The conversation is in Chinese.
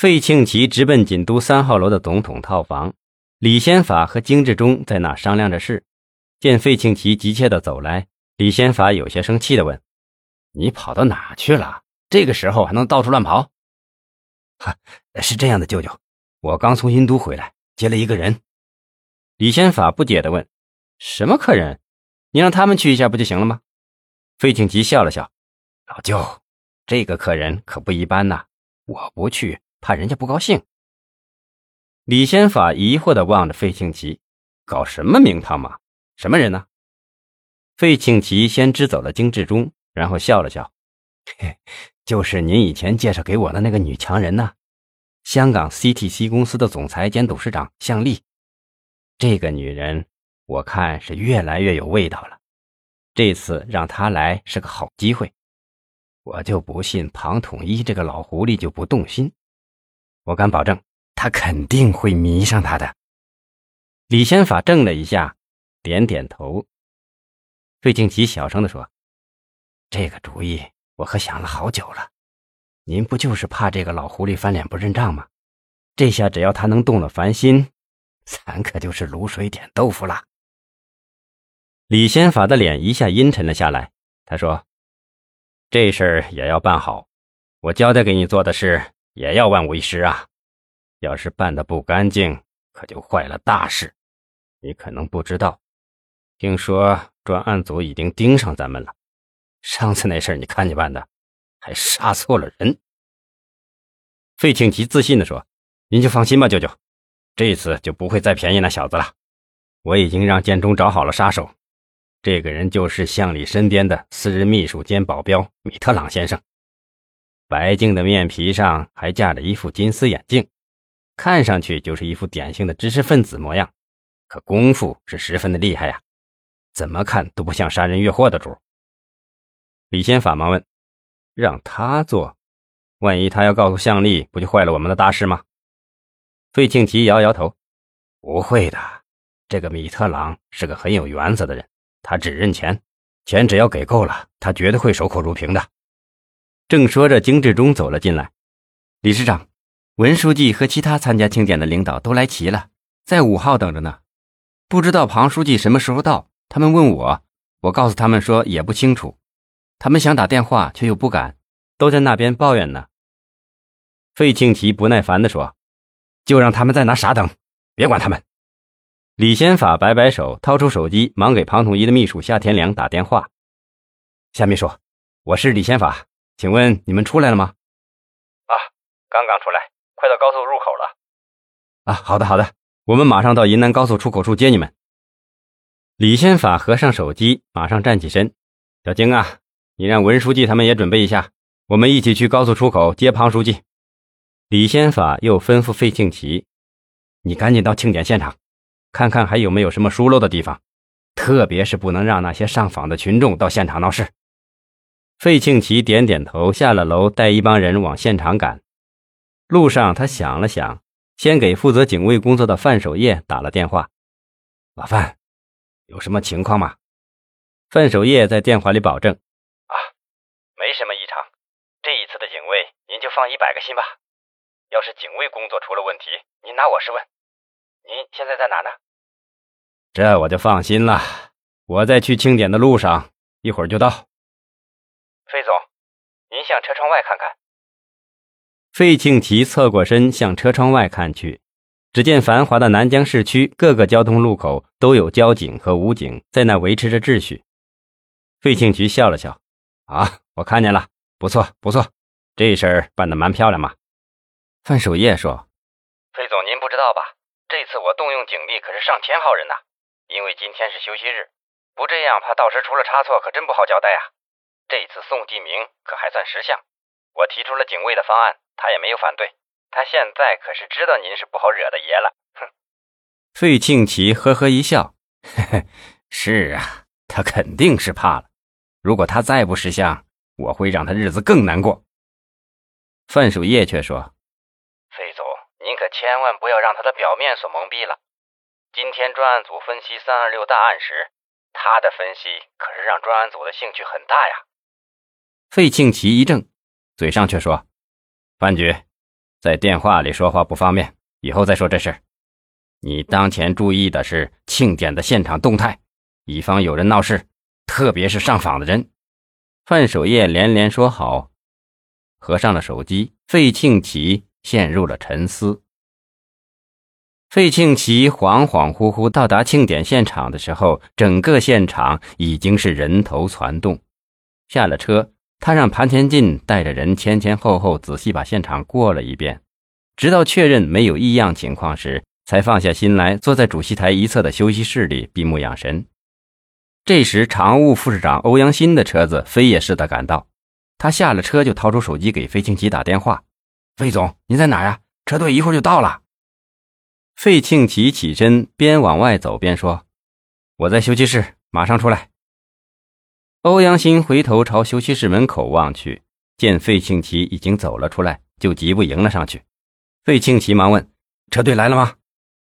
费庆奇直奔锦都三号楼的总统套房，李先法和金志忠在那商量着事。见费庆奇急切的走来，李先法有些生气的问：“你跑到哪去了？这个时候还能到处乱跑？”“哈，是这样的，舅舅，我刚从殷都回来，接了一个人。”李先法不解的问：“什么客人？你让他们去一下不就行了吗？”费庆奇笑了笑：“老舅，这个客人可不一般呐，我不去。”怕人家不高兴。李先法疑惑的望着费庆奇，搞什么名堂嘛？什么人呢？费庆奇先支走了金志忠，然后笑了笑：“嘿，就是您以前介绍给我的那个女强人呢，香港 CTC 公司的总裁兼董事长向丽。这个女人，我看是越来越有味道了。这次让她来是个好机会，我就不信庞统一这个老狐狸就不动心。”我敢保证，他肯定会迷上他的。李先法怔了一下，点点头。费庆奇小声的说：“这个主意我可想了好久了。您不就是怕这个老狐狸翻脸不认账吗？这下只要他能动了凡心，咱可就是卤水点豆腐了。”李先法的脸一下阴沉了下来。他说：“这事儿也要办好，我交代给你做的事。”也要万无一失啊！要是办的不干净，可就坏了大事。你可能不知道，听说专案组已经盯上咱们了。上次那事儿你看你办的，还杀错了人。费庆奇自信地说：“您就放心吧，舅舅，这次就不会再便宜那小子了。我已经让建中找好了杀手，这个人就是向里身边的私人秘书兼保镖米特朗先生。”白净的面皮上还架着一副金丝眼镜，看上去就是一副典型的知识分子模样，可功夫是十分的厉害呀，怎么看都不像杀人越货的主。李先法忙问：“让他做，万一他要告诉向丽，不就坏了我们的大事吗？”费庆奇摇摇头：“不会的，这个米特朗是个很有原则的人，他只认钱，钱只要给够了，他绝对会守口如瓶的。”正说着，金志忠走了进来。李市长，文书记和其他参加庆典的领导都来齐了，在五号等着呢。不知道庞书记什么时候到？他们问我，我告诉他们说也不清楚。他们想打电话，却又不敢，都在那边抱怨呢。费庆奇不耐烦地说：“就让他们在那傻等，别管他们。”李先法摆摆手，掏出手机，忙给庞统一的秘书夏天良打电话：“夏秘书，我是李先法。”请问你们出来了吗？啊，刚刚出来，快到高速入口了。啊，好的好的，我们马上到云南高速出口处接你们。李先法合上手机，马上站起身。小晶啊，你让文书记他们也准备一下，我们一起去高速出口接庞书记。李先法又吩咐费庆奇：“你赶紧到庆典现场，看看还有没有什么疏漏的地方，特别是不能让那些上访的群众到现场闹事。”费庆奇点点头，下了楼，带一帮人往现场赶。路上，他想了想，先给负责警卫工作的范守业打了电话：“老范，有什么情况吗？”范守业在电话里保证：“啊，没什么异常。这一次的警卫，您就放一百个心吧。要是警卫工作出了问题，您拿我试问。您现在在哪呢？”这我就放心了。我在去庆典的路上，一会儿就到。费总，您向车窗外看看。费庆奇侧过身向车窗外看去，只见繁华的南江市区各个交通路口都有交警和武警在那维持着秩序。费庆奇笑了笑：“啊，我看见了，不错不错，这事儿办得蛮漂亮嘛。”范守业说：“费总，您不知道吧？这次我动用警力可是上千号人呐，因为今天是休息日，不这样怕到时出了差错，可真不好交代啊。”这次宋继明可还算识相，我提出了警卫的方案，他也没有反对。他现在可是知道您是不好惹的爷了。哼！费庆奇呵呵一笑：“嘿嘿，是啊，他肯定是怕了。如果他再不识相，我会让他日子更难过。”范守业却说：“费总，您可千万不要让他的表面所蒙蔽了。今天专案组分析三二六大案时，他的分析可是让专案组的兴趣很大呀。”费庆奇一怔，嘴上却说：“范局，在电话里说话不方便，以后再说这事。你当前注意的是庆典的现场动态，以防有人闹事，特别是上访的人。范守业连连说好，合上了手机。费庆奇陷入了沉思。费庆奇恍恍惚惚到达庆典现场的时候，整个现场已经是人头攒动。下了车，他让盘前进带着人前前后后仔细把现场过了一遍，直到确认没有异样情况时，才放下心来，坐在主席台一侧的休息室里闭目养神。这时，常务副市长欧阳新的车子飞也似的赶到，他下了车就掏出手机给费庆奇打电话：“费总，您在哪呀？车队一会儿就到了。”费庆奇起身，边往外走边说：“我在休息室，马上出来。”欧阳新回头朝休息室门口望去，见费庆奇已经走了出来，就急步迎了上去。费庆奇忙问：“车队来了吗？”